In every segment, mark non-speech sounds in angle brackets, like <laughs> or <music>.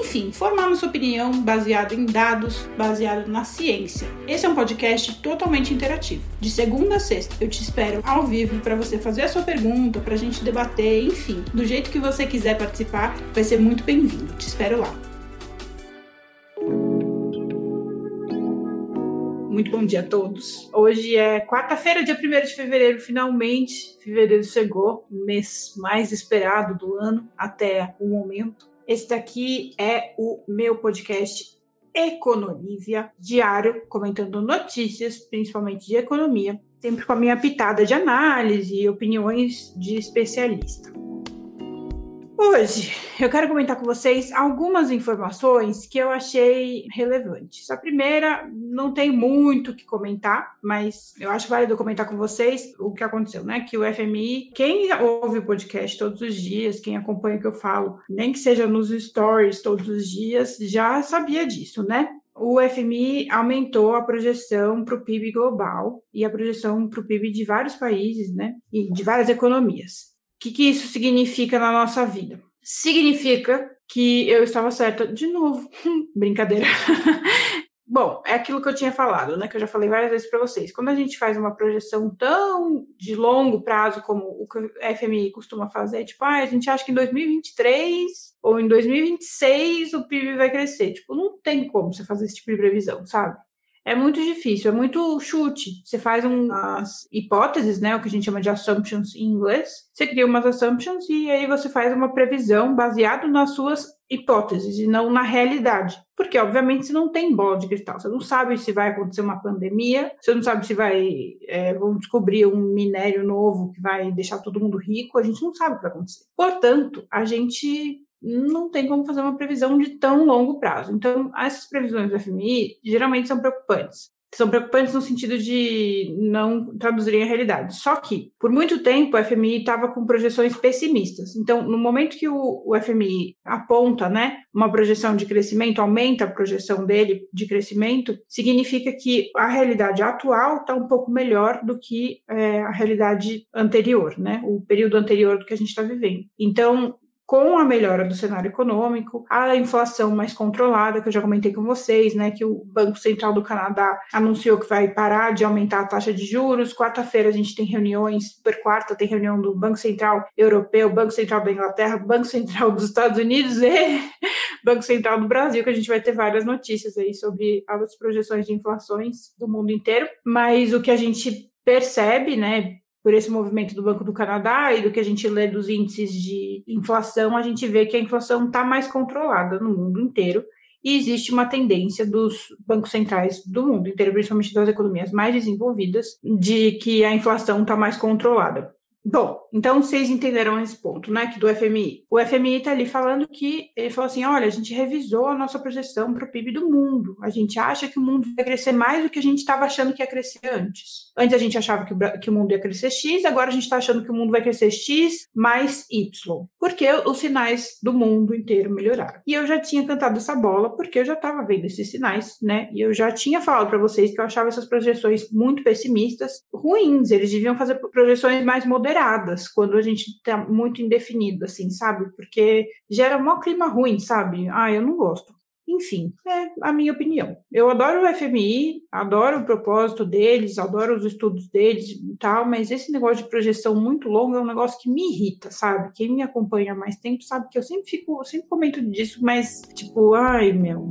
enfim, formar nossa opinião baseado em dados, baseado na ciência. Esse é um podcast totalmente interativo. De segunda a sexta, eu te espero ao vivo para você fazer a sua pergunta, para a gente debater, enfim, do jeito que você quiser participar, vai ser muito bem-vindo. Te espero lá. Muito bom dia a todos. Hoje é quarta-feira, dia 1 de fevereiro, finalmente. Fevereiro chegou, o mês mais esperado do ano até o momento. Esse daqui é o meu podcast Econolívia, diário, comentando notícias, principalmente de economia, sempre com a minha pitada de análise e opiniões de especialista. Hoje eu quero comentar com vocês algumas informações que eu achei relevantes. A primeira, não tem muito o que comentar, mas eu acho válido comentar com vocês o que aconteceu, né? Que o FMI, quem ouve o podcast todos os dias, quem acompanha o que eu falo, nem que seja nos stories todos os dias, já sabia disso, né? o FMI aumentou a projeção para o PIB global e a projeção para o PIB de vários países, né? E de várias economias que, que isso significa na nossa vida? Significa que eu estava certa de novo. <laughs> Brincadeira. <laughs> Bom, é aquilo que eu tinha falado, né? Que eu já falei várias vezes para vocês. Quando a gente faz uma projeção tão de longo prazo como o que o FMI costuma fazer, tipo, ah, a gente acha que em 2023 ou em 2026 o PIB vai crescer. Tipo, não tem como você fazer esse tipo de previsão, sabe? É muito difícil, é muito chute. Você faz umas hipóteses, né, o que a gente chama de assumptions em inglês. Você cria umas assumptions e aí você faz uma previsão baseado nas suas hipóteses e não na realidade. Porque, obviamente, você não tem bola de cristal. Você não sabe se vai acontecer uma pandemia, você não sabe se vai é, vão descobrir um minério novo que vai deixar todo mundo rico. A gente não sabe o que vai acontecer. Portanto, a gente não tem como fazer uma previsão de tão longo prazo. Então, essas previsões do FMI geralmente são preocupantes. São preocupantes no sentido de não traduzirem a realidade. Só que, por muito tempo, o FMI estava com projeções pessimistas. Então, no momento que o, o FMI aponta né, uma projeção de crescimento, aumenta a projeção dele de crescimento, significa que a realidade atual está um pouco melhor do que é, a realidade anterior, né, o período anterior do que a gente está vivendo. Então, com a melhora do cenário econômico, a inflação mais controlada, que eu já comentei com vocês, né, que o Banco Central do Canadá anunciou que vai parar de aumentar a taxa de juros. Quarta-feira a gente tem reuniões, super quarta tem reunião do Banco Central Europeu, Banco Central da Inglaterra, Banco Central dos Estados Unidos e <laughs> Banco Central do Brasil, que a gente vai ter várias notícias aí sobre as projeções de inflações do mundo inteiro. Mas o que a gente percebe, né, por esse movimento do Banco do Canadá e do que a gente lê dos índices de inflação, a gente vê que a inflação está mais controlada no mundo inteiro e existe uma tendência dos bancos centrais do mundo inteiro, principalmente das economias mais desenvolvidas, de que a inflação está mais controlada. Bom, então vocês entenderam esse ponto, né, que do FMI. O FMI está ali falando que ele falou assim: olha, a gente revisou a nossa projeção para o PIB do mundo. A gente acha que o mundo vai crescer mais do que a gente estava achando que ia crescer antes. Antes a gente achava que o, que o mundo ia crescer X, agora a gente está achando que o mundo vai crescer X mais Y. Porque os sinais do mundo inteiro melhoraram. E eu já tinha cantado essa bola porque eu já estava vendo esses sinais, né? E eu já tinha falado para vocês que eu achava essas projeções muito pessimistas, ruins. Eles deviam fazer projeções mais moderadas moderadas quando a gente está muito indefinido, assim, sabe? Porque gera um clima ruim, sabe? Ah, eu não gosto. Enfim, é a minha opinião. Eu adoro o FMI, adoro o propósito deles, adoro os estudos deles e tal, mas esse negócio de projeção muito longa é um negócio que me irrita, sabe? Quem me acompanha há mais tempo sabe que eu sempre fico, sempre comento disso, mas tipo, ai meu,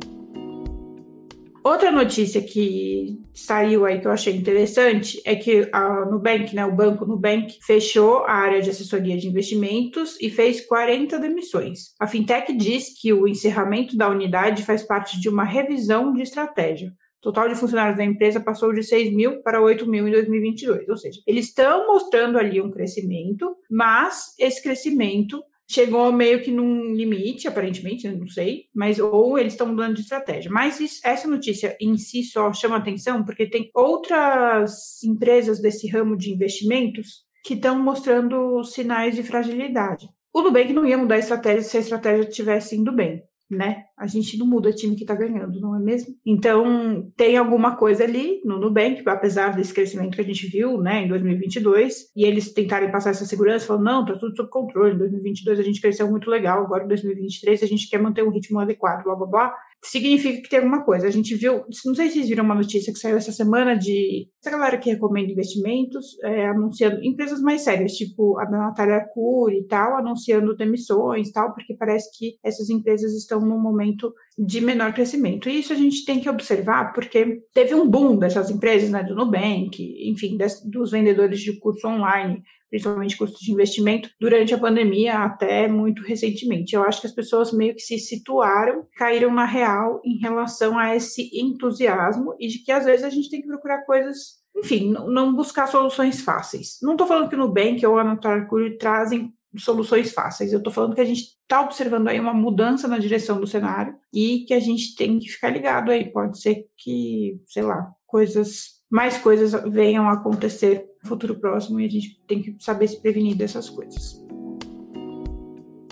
Outra notícia que saiu aí que eu achei interessante é que a Nubank, né, o banco Nubank, fechou a área de assessoria de investimentos e fez 40 demissões. A fintech diz que o encerramento da unidade faz parte de uma revisão de estratégia. O total de funcionários da empresa passou de 6 mil para 8 mil em 2022. Ou seja, eles estão mostrando ali um crescimento, mas esse crescimento chegou meio que num limite, aparentemente, não sei, mas ou eles estão mudando de estratégia. Mas isso, essa notícia em si só chama atenção porque tem outras empresas desse ramo de investimentos que estão mostrando sinais de fragilidade. O Nubank não ia mudar a estratégia se a estratégia estivesse indo bem né? A gente não muda time que está ganhando, não é mesmo? Então, tem alguma coisa ali no Nubank, apesar desse crescimento que a gente viu, né, em 2022, e eles tentarem passar essa segurança, falando, não, tá tudo sob controle, em 2022 a gente cresceu muito legal, agora em 2023 a gente quer manter um ritmo adequado, blá, blá, blá significa que tem alguma coisa. A gente viu, não sei se vocês viram uma notícia que saiu essa semana de essa galera que recomenda investimentos, é, anunciando empresas mais sérias, tipo a da Natália Cury e tal, anunciando demissões e tal, porque parece que essas empresas estão num momento de menor crescimento. E isso a gente tem que observar, porque teve um boom dessas empresas, né, do Nubank, enfim, dos vendedores de curso online, principalmente custos de investimento, durante a pandemia até muito recentemente. Eu acho que as pessoas meio que se situaram, caíram na real em relação a esse entusiasmo e de que às vezes a gente tem que procurar coisas enfim, não buscar soluções fáceis. Não estou falando que no Nubank ou a Natal trazem soluções fáceis. Eu estou falando que a gente está observando aí uma mudança na direção do cenário e que a gente tem que ficar ligado aí. Pode ser que, sei lá, coisas, mais coisas venham a acontecer no futuro próximo e a gente tem que saber se prevenir dessas coisas.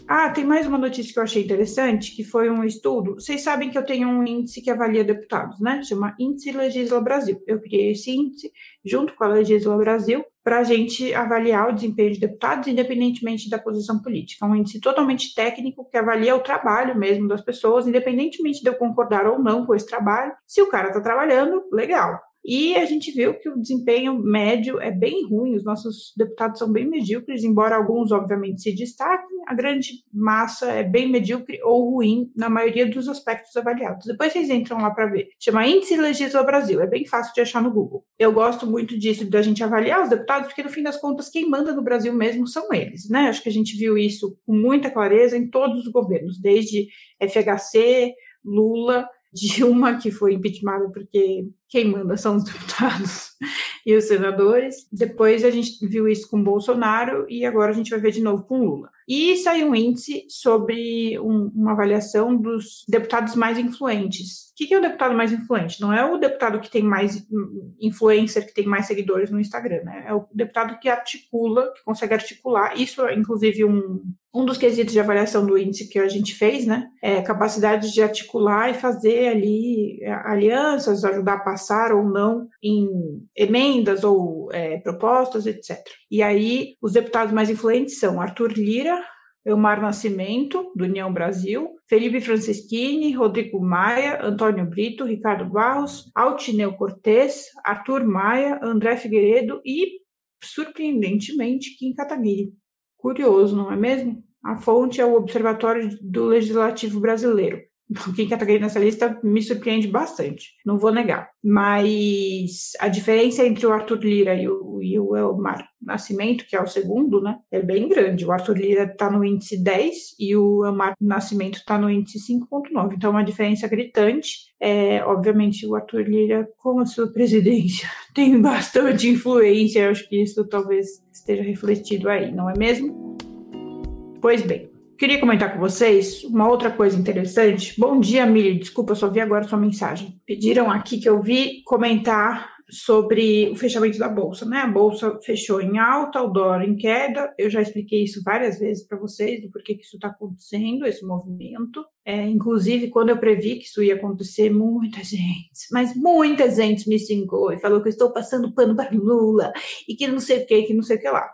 Ah, tem mais uma notícia que eu achei interessante, que foi um estudo. Vocês sabem que eu tenho um índice que avalia deputados, né? Chama Índice Legisla Brasil. Eu criei esse índice junto com a Legisla Brasil para a gente avaliar o desempenho de deputados, independentemente da posição política. É um índice totalmente técnico que avalia o trabalho mesmo das pessoas, independentemente de eu concordar ou não com esse trabalho. Se o cara está trabalhando, legal. E a gente viu que o desempenho médio é bem ruim, os nossos deputados são bem medíocres, embora alguns, obviamente, se destaquem, a grande massa é bem medíocre ou ruim na maioria dos aspectos avaliados. Depois vocês entram lá para ver. Chama Índice Legisla Brasil, é bem fácil de achar no Google. Eu gosto muito disso, da gente avaliar os deputados, porque no fim das contas, quem manda no Brasil mesmo são eles, né? Acho que a gente viu isso com muita clareza em todos os governos, desde FHC, Lula, Dilma, que foi impeachmentada porque quem manda são os <laughs> deputados e os senadores. Depois a gente viu isso com Bolsonaro e agora a gente vai ver de novo com Lula. E saiu um índice sobre um, uma avaliação dos deputados mais influentes. O que, é o deputado mais influente? Não é o deputado que tem mais influencer, que tem mais seguidores no Instagram, né? É o deputado que articula, que consegue articular. Isso é, inclusive, um, um dos quesitos de avaliação do índice que a gente fez, né? É capacidade de articular e fazer ali é, alianças, ajudar a passar ou não em emendas ou é, propostas, etc. E aí, os deputados mais influentes são Arthur Lira, Elmar Nascimento, do União Brasil, Felipe Franceschini, Rodrigo Maia, Antônio Brito, Ricardo Barros, Altineu Cortes, Arthur Maia, André Figueiredo e, surpreendentemente, Kim Kataguiri. Curioso, não é mesmo? A fonte é o Observatório do Legislativo Brasileiro. Quem está nessa lista me surpreende bastante, não vou negar. Mas a diferença entre o Arthur Lira e o, e o Elmar Nascimento, que é o segundo, né, é bem grande. O Arthur Lira está no índice 10 e o Elmar Nascimento está no índice 5,9. Então, uma diferença gritante. É, obviamente, o Arthur Lira, com a sua presidência, <laughs> tem bastante influência. Eu acho que isso talvez esteja refletido aí, não é mesmo? Pois bem, Queria comentar com vocês uma outra coisa interessante. Bom dia, Mili. Desculpa, eu só vi agora sua mensagem. Pediram aqui que eu vi comentar sobre o fechamento da bolsa, né? A bolsa fechou em alta, o dólar em queda. Eu já expliquei isso várias vezes para vocês do porquê que isso está acontecendo, esse movimento. É, inclusive, quando eu previ que isso ia acontecer, muita gente, mas muita gente me xingou e falou que eu estou passando pano para Lula e que não sei o que, que não sei o que lá.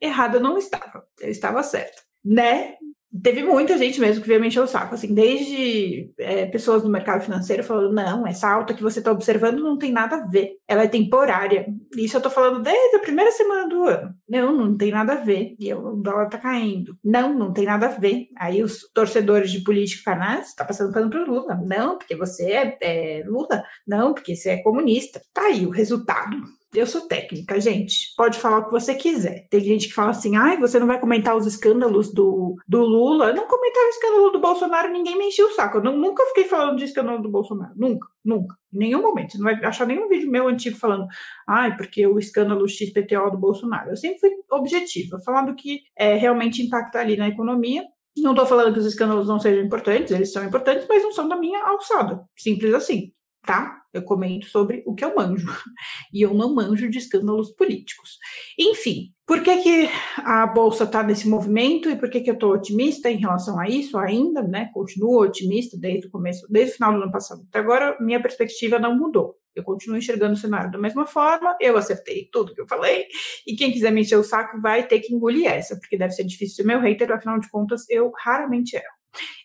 É, errada não estava, eu estava certa né? Teve muita gente mesmo que veio me encher o saco, assim, desde é, pessoas do mercado financeiro falando, não, essa alta que você está observando não tem nada a ver, ela é temporária. Isso eu estou falando desde a primeira semana do ano. Não, não tem nada a ver. E o dólar está caindo. Não, não tem nada a ver. Aí os torcedores de político canais está passando pano para Lula. Não, porque você é, é Lula. Não, porque você é comunista. Tá aí o resultado. Eu sou técnica, gente. Pode falar o que você quiser. Tem gente que fala assim: ai, você não vai comentar os escândalos do, do Lula. Eu não comentar o escândalo do Bolsonaro, ninguém me encheu o saco. Eu não, nunca fiquei falando de escândalo do Bolsonaro. Nunca, nunca. Em nenhum momento. Você não vai achar nenhum vídeo meu antigo falando, ai, porque o escândalo XPTO do Bolsonaro. Eu sempre fui objetiva, falando que é, realmente impacta ali na economia. Não estou falando que os escândalos não sejam importantes, eles são importantes, mas não são da minha alçada. Simples assim tá? Eu comento sobre o que eu manjo. <laughs> E eu não manjo de escândalos políticos. Enfim, por que, que a Bolsa está nesse movimento e por que, que eu estou otimista em relação a isso ainda, né? Continuo otimista desde o começo, desde o final do ano passado até agora, minha perspectiva não mudou. Eu continuo enxergando o cenário da mesma forma, eu acertei tudo que eu falei, e quem quiser me encher o saco vai ter que engolir essa, porque deve ser difícil ser meu hater, afinal de contas, eu raramente erro.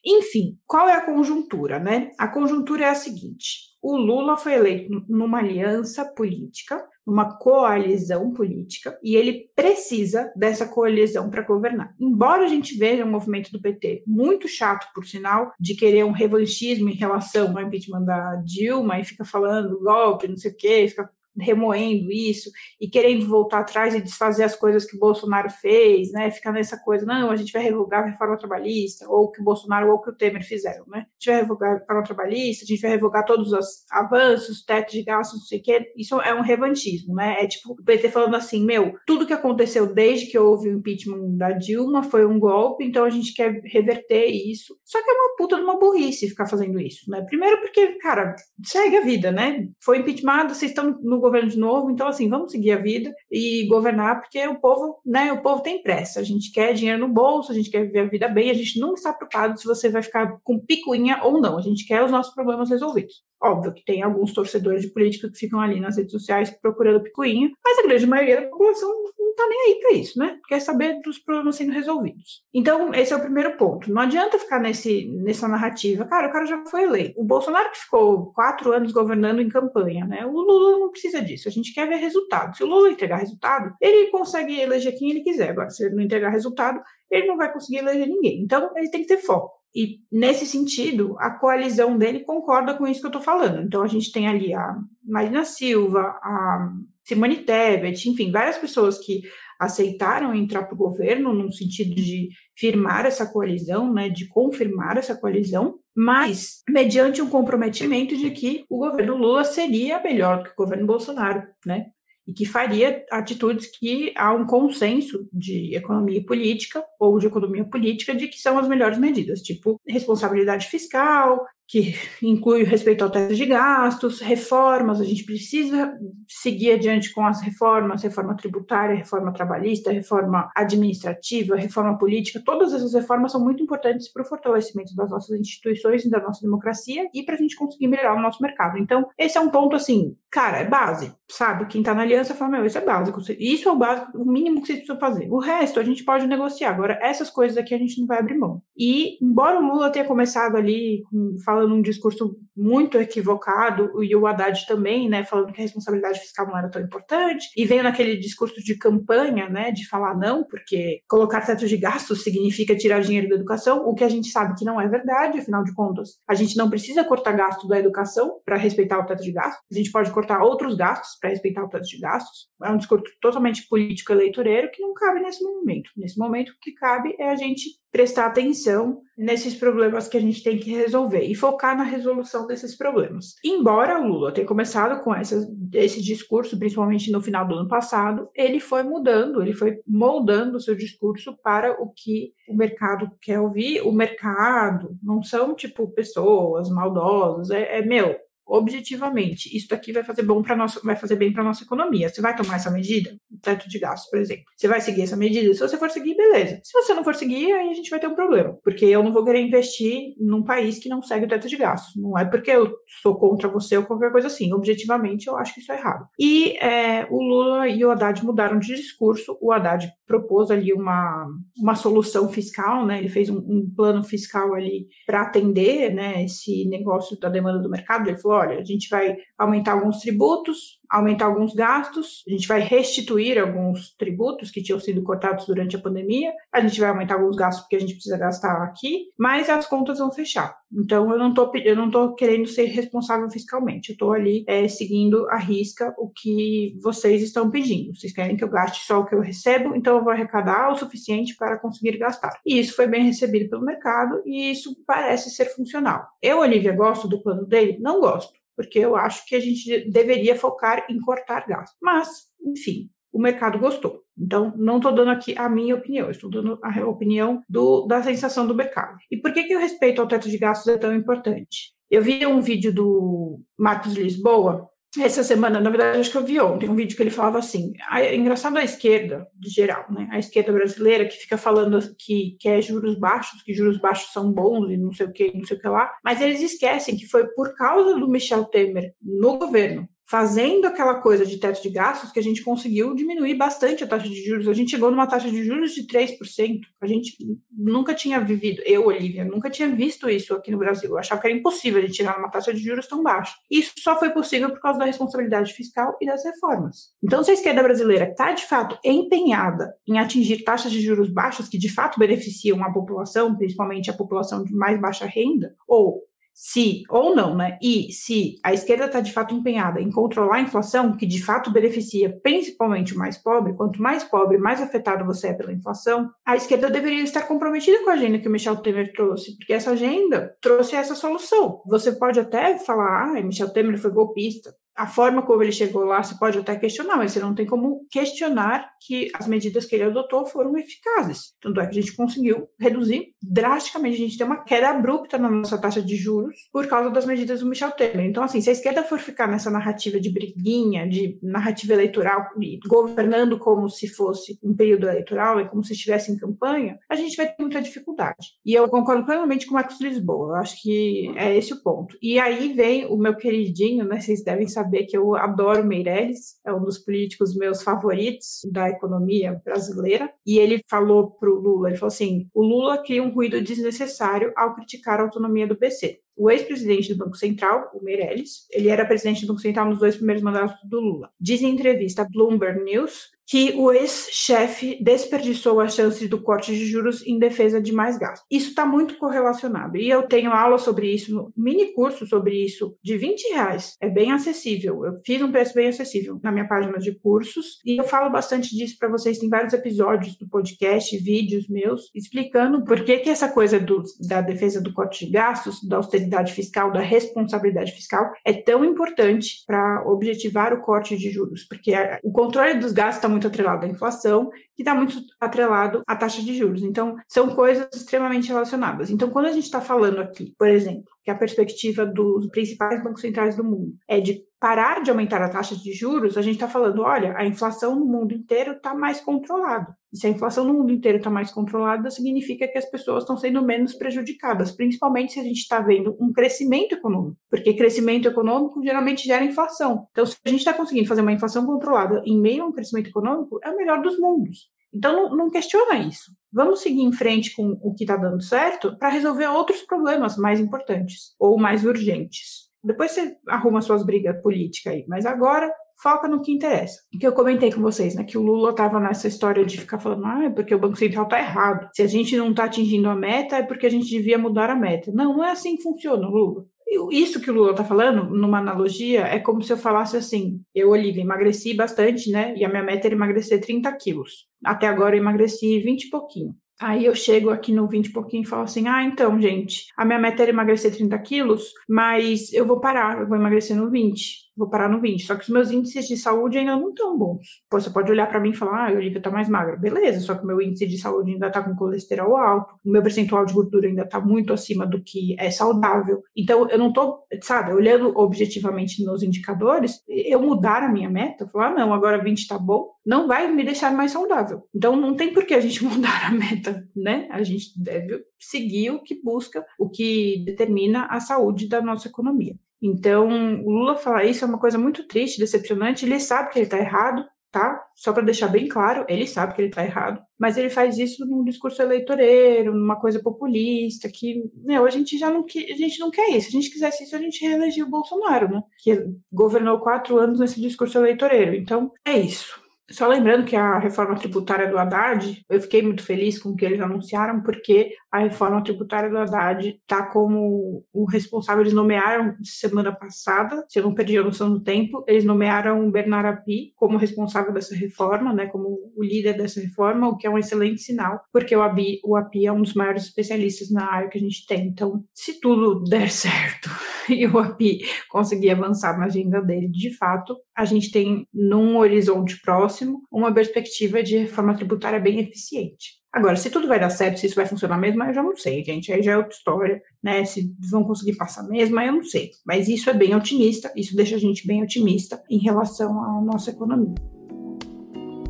Enfim, qual é a conjuntura, né? A conjuntura é a seguinte: o Lula foi eleito numa aliança política, numa coalizão política, e ele precisa dessa coalizão para governar. Embora a gente veja um movimento do PT muito chato, por sinal, de querer um revanchismo em relação ao impeachment da Dilma e fica falando golpe, não sei o quê, fica remoendo isso e querendo voltar atrás e desfazer as coisas que o Bolsonaro fez, né? Ficar nessa coisa, não, a gente vai revogar a reforma trabalhista, ou que o Bolsonaro ou que o Temer fizeram, né? A gente vai revogar a reforma trabalhista, a gente vai revogar todos os avanços, teto de gastos, não sei o quê. Isso é um revantismo, né? É tipo o PT falando assim, meu, tudo que aconteceu desde que houve o impeachment da Dilma foi um golpe, então a gente quer reverter isso. Só que é uma puta de uma burrice ficar fazendo isso, né? Primeiro porque, cara, segue a vida, né? Foi impeachment, vocês estão no governo de novo, então assim, vamos seguir a vida e governar, porque o povo, né, o povo tem pressa, a gente quer dinheiro no bolso, a gente quer viver a vida bem, a gente não está preocupado se você vai ficar com picuinha ou não, a gente quer os nossos problemas resolvidos. Óbvio que tem alguns torcedores de política que ficam ali nas redes sociais procurando picuinha, mas a grande maioria da população não tá nem aí para isso, né? Quer saber dos problemas sendo resolvidos. Então, esse é o primeiro ponto. Não adianta ficar nesse, nessa narrativa. Cara, o cara já foi eleito. O Bolsonaro que ficou quatro anos governando em campanha, né? O Lula não precisa disso. A gente quer ver resultado. Se o Lula entregar resultado, ele consegue eleger quem ele quiser. Agora, se ele não entregar resultado, ele não vai conseguir eleger ninguém. Então, ele tem que ter foco. E, nesse sentido, a coalizão dele concorda com isso que eu estou falando. Então, a gente tem ali a Marina Silva, a Simone Tebet, enfim, várias pessoas que aceitaram entrar para o governo no sentido de firmar essa coalizão, né, de confirmar essa coalizão, mas mediante um comprometimento de que o governo Lula seria melhor que o governo Bolsonaro, né? E que faria atitudes que há um consenso de economia política ou de economia política de que são as melhores medidas, tipo responsabilidade fiscal, que inclui o respeito ao teto de gastos, reformas, a gente precisa seguir adiante com as reformas, reforma tributária, reforma trabalhista, reforma administrativa, reforma política, todas essas reformas são muito importantes para o fortalecimento das nossas instituições e da nossa democracia e para a gente conseguir melhorar o nosso mercado. Então, esse é um ponto assim, cara, é base, sabe? Quem está na aliança fala, meu, isso é básico, isso é o básico, o mínimo que vocês precisam fazer. O resto a gente pode negociar, agora essas coisas aqui a gente não vai abrir mão. E, embora o Lula tenha começado ali falando falando um discurso muito equivocado, e o Haddad também, né, falando que a responsabilidade fiscal não era tão importante, e veio naquele discurso de campanha, né, de falar não, porque colocar teto de gastos significa tirar dinheiro da educação, o que a gente sabe que não é verdade, afinal de contas, a gente não precisa cortar gasto da educação para respeitar o teto de gastos, a gente pode cortar outros gastos para respeitar o teto de gastos. É um discurso totalmente político-eleitoreiro que não cabe nesse momento. Nesse momento, o que cabe é a gente prestar atenção nesses problemas que a gente tem que resolver e focar na resolução desses problemas. Embora o Lula tenha começado com essa, esse discurso, principalmente no final do ano passado, ele foi mudando, ele foi moldando o seu discurso para o que o mercado quer ouvir. O mercado não são tipo pessoas maldosas, é, é meu, objetivamente, isso daqui vai fazer bom para nossa, vai fazer bem para nossa economia. Você vai tomar essa medida, teto de gastos, por exemplo. Você vai seguir essa medida. Se você for seguir, beleza. Se você não for seguir, aí a gente vai ter um problema, porque eu não vou querer investir num país que não segue o teto de gastos. Não é porque eu sou contra você ou qualquer coisa assim. Objetivamente, eu acho que isso é errado. E é, o Lula e o Haddad mudaram de discurso. O Haddad propôs ali uma, uma solução fiscal, né? Ele fez um, um plano fiscal ali para atender, né, esse negócio da demanda do mercado. Ele falou olha, a gente vai aumentar alguns tributos, aumentar alguns gastos, a gente vai restituir alguns tributos que tinham sido cortados durante a pandemia, a gente vai aumentar alguns gastos porque a gente precisa gastar aqui, mas as contas vão fechar. Então eu não estou eu não tô querendo ser responsável fiscalmente, eu estou ali é, seguindo a risca o que vocês estão pedindo. Vocês querem que eu gaste só o que eu recebo, então eu vou arrecadar o suficiente para conseguir gastar. E isso foi bem recebido pelo mercado e isso parece ser funcional. Eu, Olivia, gosto do plano dele? Não gosto porque eu acho que a gente deveria focar em cortar gastos. Mas, enfim, o mercado gostou. Então, não estou dando aqui a minha opinião, estou dando a opinião do, da sensação do mercado. E por que, que o respeito ao teto de gastos é tão importante? Eu vi um vídeo do Marcos Lisboa essa semana, na verdade, acho que eu vi ontem um vídeo que ele falava assim: é engraçado a esquerda, de geral, né? A esquerda brasileira que fica falando que quer juros baixos, que juros baixos são bons e não sei o que, não sei o que lá, mas eles esquecem que foi por causa do Michel Temer no governo fazendo aquela coisa de teto de gastos que a gente conseguiu diminuir bastante a taxa de juros. A gente chegou numa taxa de juros de 3%. A gente nunca tinha vivido, eu, Olivia, nunca tinha visto isso aqui no Brasil. Eu achava que era impossível a gente chegar numa taxa de juros tão baixa. Isso só foi possível por causa da responsabilidade fiscal e das reformas. Então, se a esquerda brasileira está, de fato, empenhada em atingir taxas de juros baixas que, de fato, beneficiam a população, principalmente a população de mais baixa renda, ou se, ou não, né? E se a esquerda está de fato empenhada em controlar a inflação, que de fato beneficia principalmente o mais pobre, quanto mais pobre, mais afetado você é pela inflação, a esquerda deveria estar comprometida com a agenda que o Michel Temer trouxe, porque essa agenda trouxe essa solução. Você pode até falar, ah, Michel Temer foi golpista a forma como ele chegou lá, você pode até questionar, mas você não tem como questionar que as medidas que ele adotou foram eficazes. Tanto é que a gente conseguiu reduzir drasticamente, a gente tem uma queda abrupta na nossa taxa de juros por causa das medidas do Michel Temer. Então, assim, se a esquerda for ficar nessa narrativa de briguinha, de narrativa eleitoral, governando como se fosse um período eleitoral e como se estivesse em campanha, a gente vai ter muita dificuldade. E eu concordo plenamente com o Marcos Lisboa, eu acho que é esse o ponto. E aí vem o meu queridinho, né, vocês devem saber saber que eu adoro Meirelles, é um dos políticos meus favoritos da economia brasileira. E ele falou para o Lula, ele falou assim, o Lula cria um ruído desnecessário ao criticar a autonomia do PC. O ex-presidente do Banco Central, o Meirelles, ele era presidente do Banco Central nos dois primeiros mandatos do Lula. Diz em entrevista à Bloomberg News que o ex-chefe desperdiçou a chance do corte de juros em defesa de mais gastos. Isso está muito correlacionado. E eu tenho aula sobre isso, mini curso sobre isso, de 20 reais. É bem acessível. Eu fiz um preço bem acessível na minha página de cursos. E eu falo bastante disso para vocês. Tem vários episódios do podcast, vídeos meus, explicando por que, que essa coisa do, da defesa do corte de gastos, da austeridade fiscal, da responsabilidade fiscal, é tão importante para objetivar o corte de juros. Porque o controle dos gastos está muito atrelado à inflação, que está muito atrelado à taxa de juros. Então, são coisas extremamente relacionadas. Então, quando a gente está falando aqui, por exemplo, que a perspectiva dos principais bancos centrais do mundo é de parar de aumentar a taxa de juros, a gente está falando, olha, a inflação no mundo inteiro está mais controlada. E se a inflação no mundo inteiro está mais controlada, significa que as pessoas estão sendo menos prejudicadas, principalmente se a gente está vendo um crescimento econômico, porque crescimento econômico geralmente gera inflação. Então, se a gente está conseguindo fazer uma inflação controlada em meio a um crescimento econômico, é o melhor dos mundos. Então, não, não questiona isso. Vamos seguir em frente com o que está dando certo para resolver outros problemas mais importantes ou mais urgentes. Depois você arruma suas brigas políticas aí, mas agora foca no que interessa. O que eu comentei com vocês, né? Que o Lula estava nessa história de ficar falando, ah, é porque o Banco Central está errado. Se a gente não está atingindo a meta, é porque a gente devia mudar a meta. Não, não é assim que funciona, Lula. Isso que o Lula está falando, numa analogia, é como se eu falasse assim: eu, Olivia, emagreci bastante, né? E a minha meta era emagrecer 30 quilos. Até agora eu emagreci 20 e pouquinho. Aí eu chego aqui no 20 e pouquinho e falo assim: ah, então, gente, a minha meta era emagrecer 30 quilos, mas eu vou parar, eu vou emagrecer no 20 vou parar no 20. Só que os meus índices de saúde ainda não estão bons. Pô, você pode olhar para mim e falar, ah, a Olivia tá mais magra. Beleza, só que o meu índice de saúde ainda tá com colesterol alto, o meu percentual de gordura ainda tá muito acima do que é saudável. Então, eu não tô, sabe, olhando objetivamente nos indicadores, eu mudar a minha meta, falar, ah, não, agora 20 tá bom, não vai me deixar mais saudável. Então, não tem por que a gente <laughs> mudar a meta, né? A gente deve seguir o que busca, o que determina a saúde da nossa economia. Então, o Lula falar isso é uma coisa muito triste, decepcionante. Ele sabe que ele está errado, tá? Só para deixar bem claro, ele sabe que ele está errado, mas ele faz isso num discurso eleitoreiro, numa coisa populista, que, meu, a gente já não, a gente não quer isso. Se a gente quisesse isso, a gente reelegia o Bolsonaro, né? Que governou quatro anos nesse discurso eleitoreiro. Então, é isso. Só lembrando que a reforma tributária do Haddad, eu fiquei muito feliz com o que eles anunciaram, porque a reforma tributária do Haddad está como o responsável, eles nomearam semana passada, se eu não perdi a noção do tempo, eles nomearam o Bernard Api como responsável dessa reforma, né, como o líder dessa reforma, o que é um excelente sinal, porque o Api, o Api é um dos maiores especialistas na área que a gente tem. Então, se tudo der <laughs> certo e o Api conseguir avançar na agenda dele, de fato, a gente tem num horizonte próximo uma perspectiva de reforma tributária bem eficiente. Agora, se tudo vai dar certo, se isso vai funcionar mesmo, eu já não sei, gente. Aí já é outra história, né? Se vão conseguir passar mesmo, eu não sei. Mas isso é bem otimista, isso deixa a gente bem otimista em relação à nossa economia.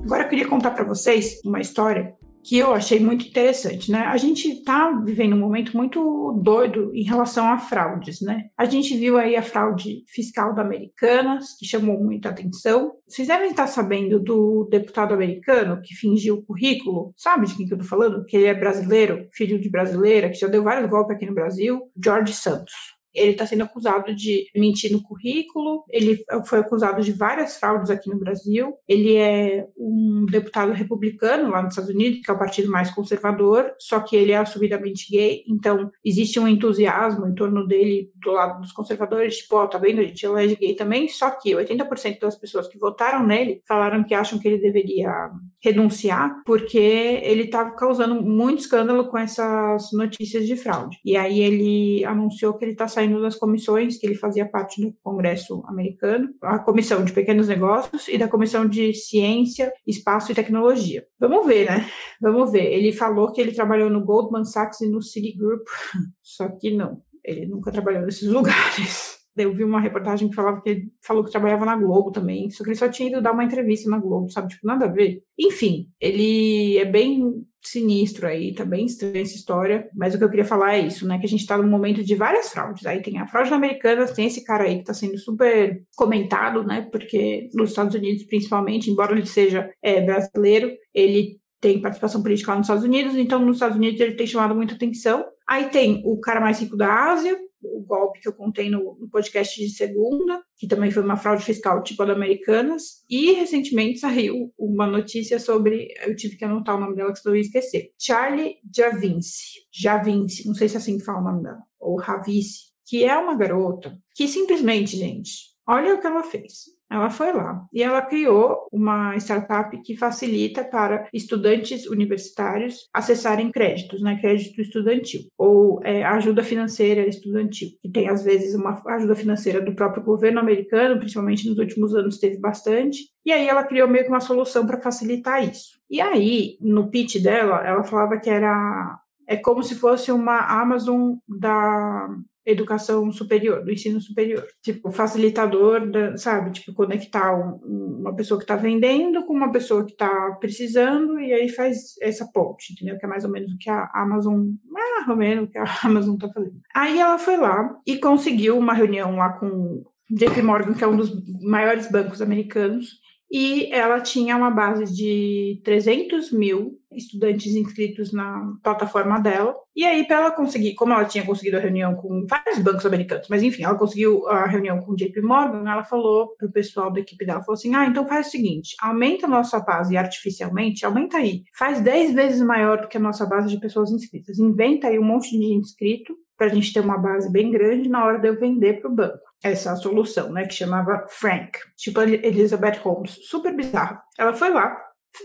Agora eu queria contar para vocês uma história que eu achei muito interessante, né? A gente está vivendo um momento muito doido em relação a fraudes, né? A gente viu aí a fraude fiscal da Americanas, que chamou muita atenção. Vocês devem estar sabendo do deputado americano que fingiu o currículo, sabe de quem que eu tô falando? Que ele é brasileiro, filho de brasileira, que já deu vários golpes aqui no Brasil, George Santos. Ele está sendo acusado de mentir no currículo, ele foi acusado de várias fraudes aqui no Brasil. Ele é um deputado republicano lá nos Estados Unidos, que é o partido mais conservador, só que ele é assumidamente gay, então existe um entusiasmo em torno dele do lado dos conservadores, tipo, ó, oh, tá vendo, a gente elege gay também, só que 80% das pessoas que votaram nele falaram que acham que ele deveria renunciar porque ele estava causando muito escândalo com essas notícias de fraude. E aí ele anunciou que ele está saindo saindo das comissões que ele fazia parte do Congresso americano, a Comissão de Pequenos Negócios e da Comissão de Ciência, Espaço e Tecnologia. Vamos ver, né? Vamos ver. Ele falou que ele trabalhou no Goldman Sachs e no Citigroup, <laughs> só que não, ele nunca trabalhou nesses <laughs> lugares. Eu vi uma reportagem que falava que ele falou que trabalhava na Globo também, só que ele só tinha ido dar uma entrevista na Globo, sabe? Tipo, nada a ver. Enfim, ele é bem sinistro aí, tá bem estranha essa história, mas o que eu queria falar é isso, né, que a gente tá num momento de várias fraudes, aí tem a fraude americana, tem esse cara aí que tá sendo super comentado, né, porque nos Estados Unidos, principalmente, embora ele seja é, brasileiro, ele tem participação política lá nos Estados Unidos, então nos Estados Unidos ele tem chamado muita atenção. Aí tem o cara mais rico da Ásia, o golpe que eu contei no, no, podcast de segunda, que também foi uma fraude fiscal tipo a da Americanas, e recentemente saiu uma notícia sobre, eu tive que anotar o nome dela que eu ia esquecer, Charlie Javinci, Javinci, não sei se é assim que fala o nome dela, ou Ravice, que é uma garota que simplesmente, gente, olha o que ela fez. Ela foi lá. E ela criou uma startup que facilita para estudantes universitários acessarem créditos, né, crédito estudantil, ou é, ajuda financeira estudantil, que tem às vezes uma ajuda financeira do próprio governo americano, principalmente nos últimos anos teve bastante, e aí ela criou meio que uma solução para facilitar isso. E aí, no pitch dela, ela falava que era é como se fosse uma Amazon da educação superior, do ensino superior. Tipo, facilitador, da, sabe? Tipo, conectar um, uma pessoa que está vendendo com uma pessoa que está precisando e aí faz essa ponte, entendeu? Que é mais ou menos o que a Amazon, mais ou menos o que a <laughs> Amazon está fazendo. Aí ela foi lá e conseguiu uma reunião lá com JP Morgan, que é um dos maiores bancos americanos, e ela tinha uma base de 300 mil estudantes inscritos na plataforma dela. E aí, para ela conseguir, como ela tinha conseguido a reunião com vários bancos americanos, mas enfim, ela conseguiu a reunião com o JP Morgan, ela falou para o pessoal da equipe dela, falou assim, ah, então faz o seguinte, aumenta a nossa base artificialmente, aumenta aí, faz 10 vezes maior do que a nossa base de pessoas inscritas, inventa aí um monte de inscrito para a gente ter uma base bem grande na hora de eu vender para o banco essa solução, né, que chamava Frank, tipo Elizabeth Holmes, super bizarro. Ela foi lá,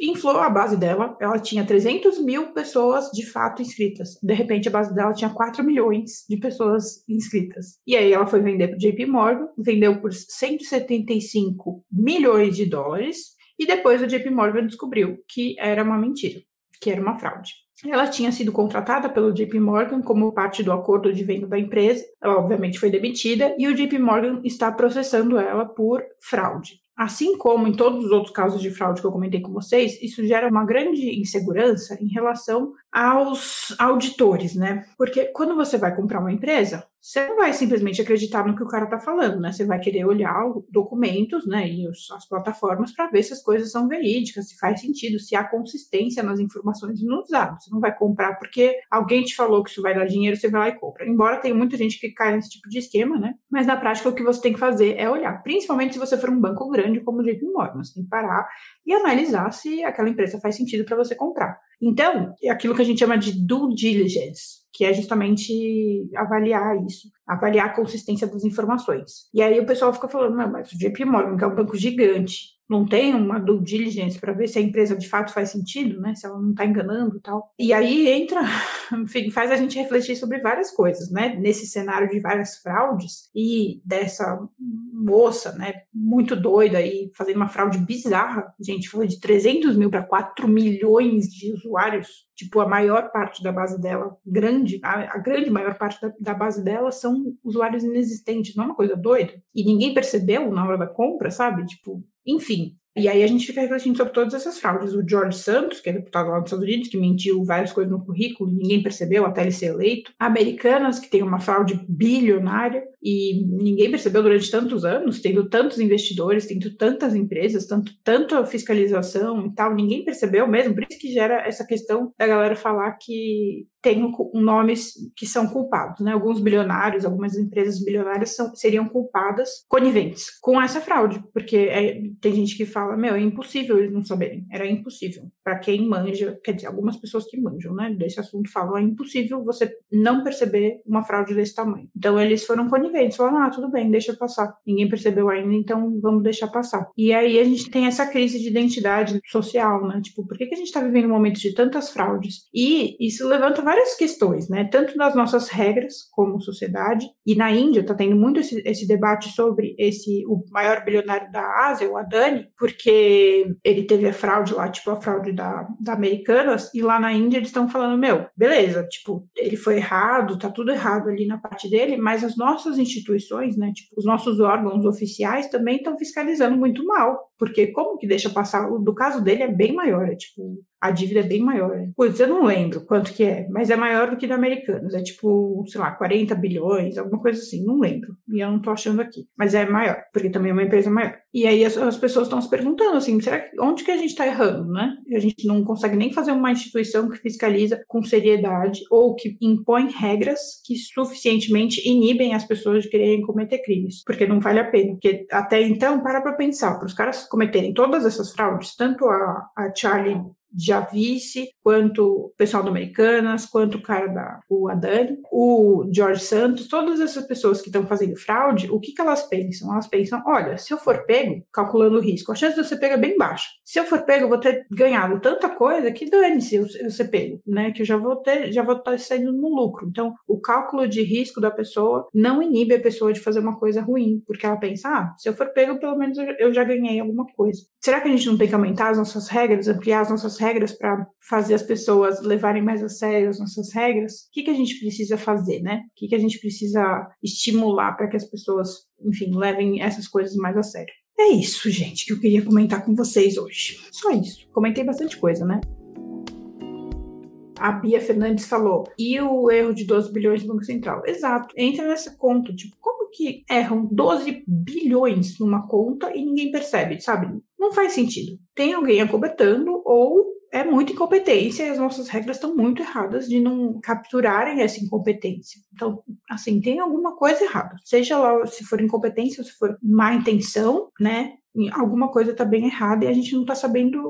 inflou a base dela, ela tinha 300 mil pessoas de fato inscritas. De repente, a base dela tinha 4 milhões de pessoas inscritas. E aí ela foi vender para JP Morgan, vendeu por 175 milhões de dólares, e depois o JP Morgan descobriu que era uma mentira, que era uma fraude. Ela tinha sido contratada pelo JP Morgan como parte do acordo de venda da empresa. Ela, obviamente, foi demitida e o JP Morgan está processando ela por fraude. Assim como em todos os outros casos de fraude que eu comentei com vocês, isso gera uma grande insegurança em relação aos auditores, né? Porque quando você vai comprar uma empresa, você não vai simplesmente acreditar no que o cara está falando, né? Você vai querer olhar documentos, né, e os, as plataformas para ver se as coisas são verídicas, se faz sentido, se há consistência nas informações e nos dados. Você não vai comprar porque alguém te falou que isso vai dar dinheiro, você vai lá e compra. Embora tenha muita gente que cai nesse tipo de esquema, né? Mas na prática o que você tem que fazer é olhar, principalmente se você for um banco grande como o JP Morgan, você tem que parar e analisar se aquela empresa faz sentido para você comprar. Então, é aquilo que a gente chama de due diligence, que é justamente avaliar isso, avaliar a consistência das informações. E aí o pessoal fica falando, mas o JP Morgan, que é um banco gigante, não tem uma due diligence para ver se a empresa de fato faz sentido, né? Se ela não está enganando e tal. E aí entra, <laughs> enfim, faz a gente refletir sobre várias coisas, né? Nesse cenário de várias fraudes e dessa moça, né, muito doida aí, fazendo uma fraude bizarra. Gente, foi de 300 mil para 4 milhões de usuários. Tipo, a maior parte da base dela, grande, a, a grande maior parte da, da base dela são usuários inexistentes. Não é uma coisa doida? E ninguém percebeu na hora da compra, sabe? Tipo, enfim, e aí a gente fica refletindo sobre todas essas fraudes. O George Santos, que é deputado lá dos Estados Unidos, que mentiu várias coisas no currículo, ninguém percebeu até ele ser eleito. Americanas, que tem uma fraude bilionária e ninguém percebeu durante tantos anos, tendo tantos investidores, tendo tantas empresas, tanto, tanta fiscalização e tal, ninguém percebeu mesmo. Por isso que gera essa questão da galera falar que tem nomes que são culpados, né? Alguns bilionários, algumas empresas bilionárias são, seriam culpadas, coniventes com essa fraude, porque é, tem gente que fala, meu, é impossível eles não saberem, era impossível. Para quem manja, quer dizer, algumas pessoas que manjam, né, desse assunto falam, é impossível você não perceber uma fraude desse tamanho. Então eles foram coniventes, falaram, ah, tudo bem, deixa passar. Ninguém percebeu ainda, então vamos deixar passar. E aí a gente tem essa crise de identidade social, né? Tipo, por que, que a gente está vivendo um momento de tantas fraudes? E isso levanta várias questões, né? Tanto nas nossas regras como sociedade, e na Índia está tendo muito esse, esse, debate sobre esse o maior bilionário da Ásia, o Adani, porque ele teve a fraude lá, tipo a fraude da, da Americanas, e lá na Índia eles estão falando, meu, beleza, tipo, ele foi errado, tá tudo errado ali na parte dele, mas as nossas instituições, né, tipo, os nossos órgãos oficiais também estão fiscalizando muito mal, porque como que deixa passar? O do caso dele é bem maior, é tipo, a dívida é bem maior. Né? Putz, eu não lembro quanto que é, mas é maior do que do Americanos. É tipo, sei lá, 40 bilhões, alguma coisa assim, não lembro. E eu não tô achando aqui. Mas é maior, porque também é uma empresa maior. E aí as, as pessoas estão se perguntando assim, será que, onde que a gente está errando, né? A gente não consegue nem fazer uma instituição que fiscaliza com seriedade ou que impõe regras que suficientemente inibem as pessoas de quererem cometer crimes, porque não vale a pena. Porque até então, para para pensar, para os caras cometerem todas essas fraudes, tanto a, a Charlie Javice, quanto o pessoal do Americanas, quanto o cara da o Adani, o George Santos, todas essas pessoas que estão fazendo fraude, o que, que elas pensam? Elas pensam, olha, se eu for pego, calculando o risco, a chance de eu ser pego é bem baixa. Se eu for pego, eu vou ter ganhado tanta coisa que dane-se eu, eu ser pego, né? Que eu já vou ter, já vou estar saindo no lucro. Então, o cálculo de risco da pessoa não inibe a pessoa de fazer uma coisa ruim, porque ela pensa, ah, se eu for pego, pelo menos eu já ganhei alguma coisa. Será que a gente não tem que aumentar as nossas regras, ampliar as nossas regras para fazer as pessoas levarem mais a sério as nossas regras, o que, que a gente precisa fazer, né? O que, que a gente precisa estimular para que as pessoas, enfim, levem essas coisas mais a sério? É isso, gente, que eu queria comentar com vocês hoje. Só isso. Comentei bastante coisa, né? A Bia Fernandes falou, e o erro de 12 bilhões do Banco Central? Exato. Entra nessa conta, tipo, como que erram 12 bilhões numa conta e ninguém percebe, sabe? Não faz sentido. Tem alguém acobertando ou é muita incompetência e as nossas regras estão muito erradas de não capturarem essa incompetência. Então, assim, tem alguma coisa errada. Seja lá se for incompetência ou se for má intenção, né? Alguma coisa está bem errada e a gente não está sabendo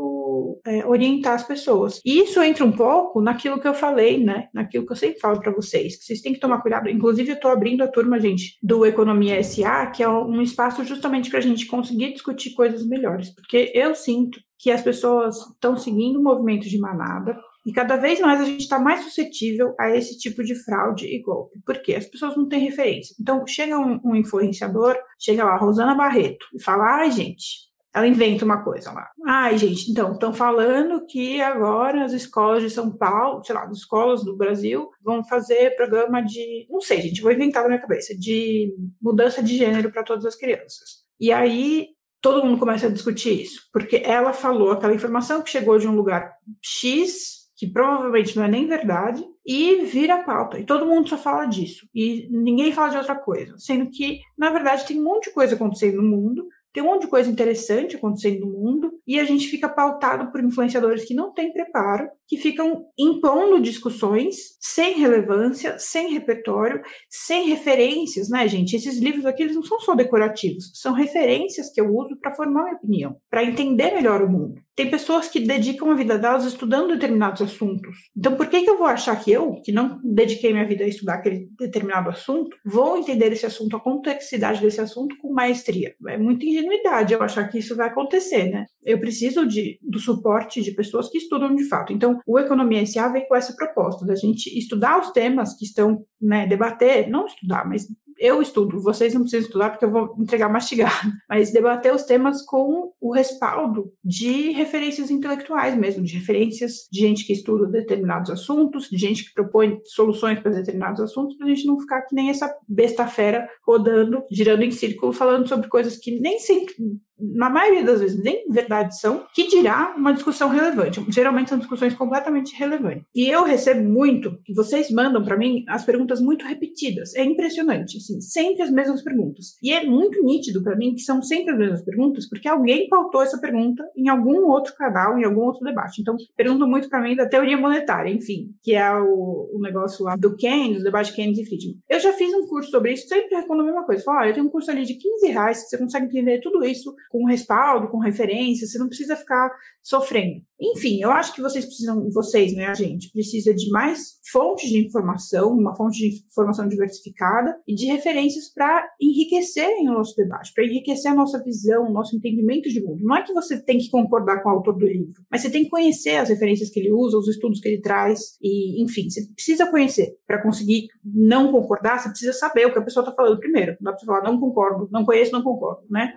é, orientar as pessoas. E isso entra um pouco naquilo que eu falei, né? Naquilo que eu sempre falo para vocês, que vocês têm que tomar cuidado. Inclusive, eu estou abrindo a turma, gente, do Economia SA, que é um espaço justamente para a gente conseguir discutir coisas melhores. Porque eu sinto que as pessoas estão seguindo o movimento de manada e cada vez mais a gente está mais suscetível a esse tipo de fraude e golpe. Por quê? As pessoas não têm referência. Então, chega um, um influenciador, chega lá, Rosana Barreto, e fala: ai, gente, ela inventa uma coisa lá. Ai, gente, então, estão falando que agora as escolas de São Paulo, sei lá, as escolas do Brasil, vão fazer programa de. Não sei, gente, vou inventar na minha cabeça, de mudança de gênero para todas as crianças. E aí todo mundo começa a discutir isso, porque ela falou aquela informação que chegou de um lugar X, que provavelmente não é nem verdade, e vira pauta. E todo mundo só fala disso. E ninguém fala de outra coisa. Sendo que, na verdade, tem um monte de coisa acontecendo no mundo tem um monte de coisa interessante acontecendo no mundo e a gente fica pautado por influenciadores que não têm preparo, que ficam impondo discussões sem relevância, sem repertório, sem referências, né, gente? Esses livros aqui eles não são só decorativos, são referências que eu uso para formar minha opinião, para entender melhor o mundo. Tem pessoas que dedicam a vida delas estudando determinados assuntos. Então, por que, que eu vou achar que eu, que não dediquei minha vida a estudar aquele determinado assunto, vou entender esse assunto, a complexidade desse assunto com maestria? É muita ingenuidade eu achar que isso vai acontecer, né? Eu preciso de, do suporte de pessoas que estudam de fato. Então, o Economia SA vem com essa proposta da gente estudar os temas que estão, né, debater, não estudar, mas eu estudo, vocês não precisam estudar porque eu vou entregar mastigado, <laughs> mas debater os temas com o respaldo de referências intelectuais mesmo, de referências de gente que estuda determinados assuntos, de gente que propõe soluções para determinados assuntos, para a gente não ficar que nem essa besta fera rodando, girando em círculo, falando sobre coisas que nem sempre na maioria das vezes, nem verdade são, que dirá uma discussão relevante. Geralmente são discussões completamente relevantes. E eu recebo muito, vocês mandam para mim as perguntas muito repetidas. É impressionante, assim, sempre as mesmas perguntas. E é muito nítido para mim que são sempre as mesmas perguntas, porque alguém pautou essa pergunta em algum outro canal, em algum outro debate. Então, perguntam muito para mim da teoria monetária, enfim, que é o, o negócio lá do Keynes, o debate Keynes e Friedman. Eu já fiz um curso sobre isso, sempre respondo a mesma coisa. Falo, ah, eu tenho um curso ali de 15 reais, que você consegue entender tudo isso com respaldo, com referência, você não precisa ficar sofrendo. Enfim, eu acho que vocês precisam, vocês, né, a gente, precisa de mais fontes de informação, uma fonte de informação diversificada e de referências para enriquecerem o nosso debate, para enriquecer a nossa visão, o nosso entendimento de mundo. Não é que você tem que concordar com o autor do livro, mas você tem que conhecer as referências que ele usa, os estudos que ele traz, e, enfim, você precisa conhecer para conseguir não concordar, você precisa saber o que a pessoa está falando primeiro. Não dá para falar, não concordo, não conheço, não concordo, né?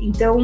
Então,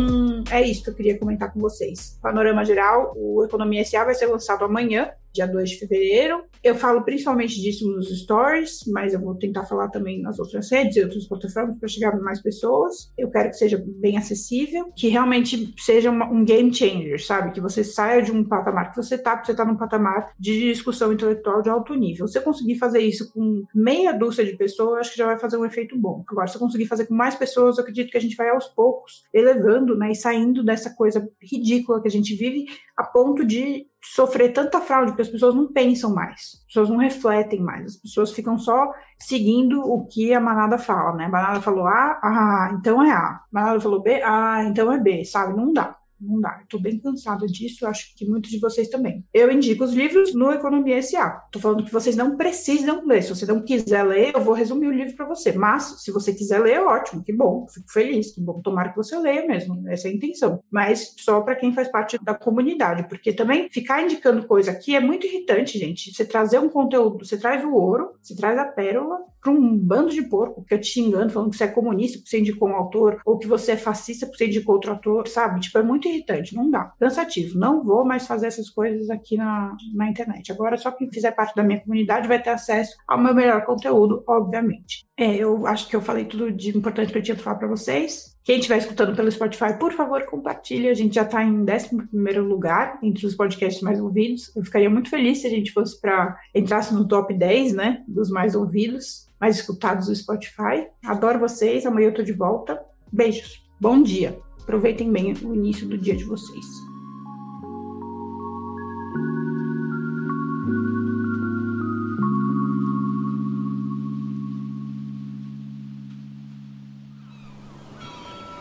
é isso que eu queria comentar com vocês. Panorama geral, o Economia SA vai ser lançado amanhã, dia 2 de fevereiro. Eu falo principalmente disso nos stories, mas eu vou tentar falar também nas outras redes e outras plataformas para chegar mais pessoas. Eu quero que seja bem acessível, que realmente seja uma, um game changer, sabe? Que você saia de um patamar que você tá, você tá num patamar de discussão intelectual de alto nível. Se você conseguir fazer isso com meia dúzia de pessoas, acho que já vai fazer um efeito bom. Agora, se eu conseguir fazer com mais pessoas, eu acredito que a gente vai aos poucos elevando, né, e saindo dessa coisa ridícula que a gente vive a ponto de sofrer tanta fraude que as pessoas não pensam mais, as pessoas não refletem mais, as pessoas ficam só seguindo o que a manada fala, né? A manada falou A, ah, então é A. A manada falou B, ah, então é B, sabe? Não dá não dá. Estou bem cansada disso, acho que muitos de vocês também. Eu indico os livros no Economia SA. Estou falando que vocês não precisam ler. Se você não quiser ler, eu vou resumir o livro para você. Mas, se você quiser ler, ótimo, que bom, fico feliz, que bom. Tomara que você leia mesmo, essa é a intenção. Mas só para quem faz parte da comunidade, porque também ficar indicando coisa aqui é muito irritante, gente. Você trazer um conteúdo, você traz o ouro, você traz a pérola para um bando de porco, fica te xingando, falando que você é comunista, que você indicou um autor, ou que você é fascista, porque você indicou outro autor, sabe? Tipo, é muito irritante, não dá. Cansativo. Não vou mais fazer essas coisas aqui na, na internet. Agora, só quem fizer parte da minha comunidade vai ter acesso ao meu melhor conteúdo, obviamente. É, eu acho que eu falei tudo de importante que eu tinha para falar para vocês. Quem estiver escutando pelo Spotify, por favor, compartilhe. A gente já está em 11 lugar entre os podcasts mais ouvidos. Eu ficaria muito feliz se a gente fosse para entrasse no top 10, né, dos mais ouvidos, mais escutados do Spotify. Adoro vocês. Amanhã eu tô de volta. Beijos. Bom dia. Aproveitem bem o início do dia de vocês.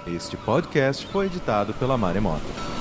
Este podcast foi editado pela Maremoto.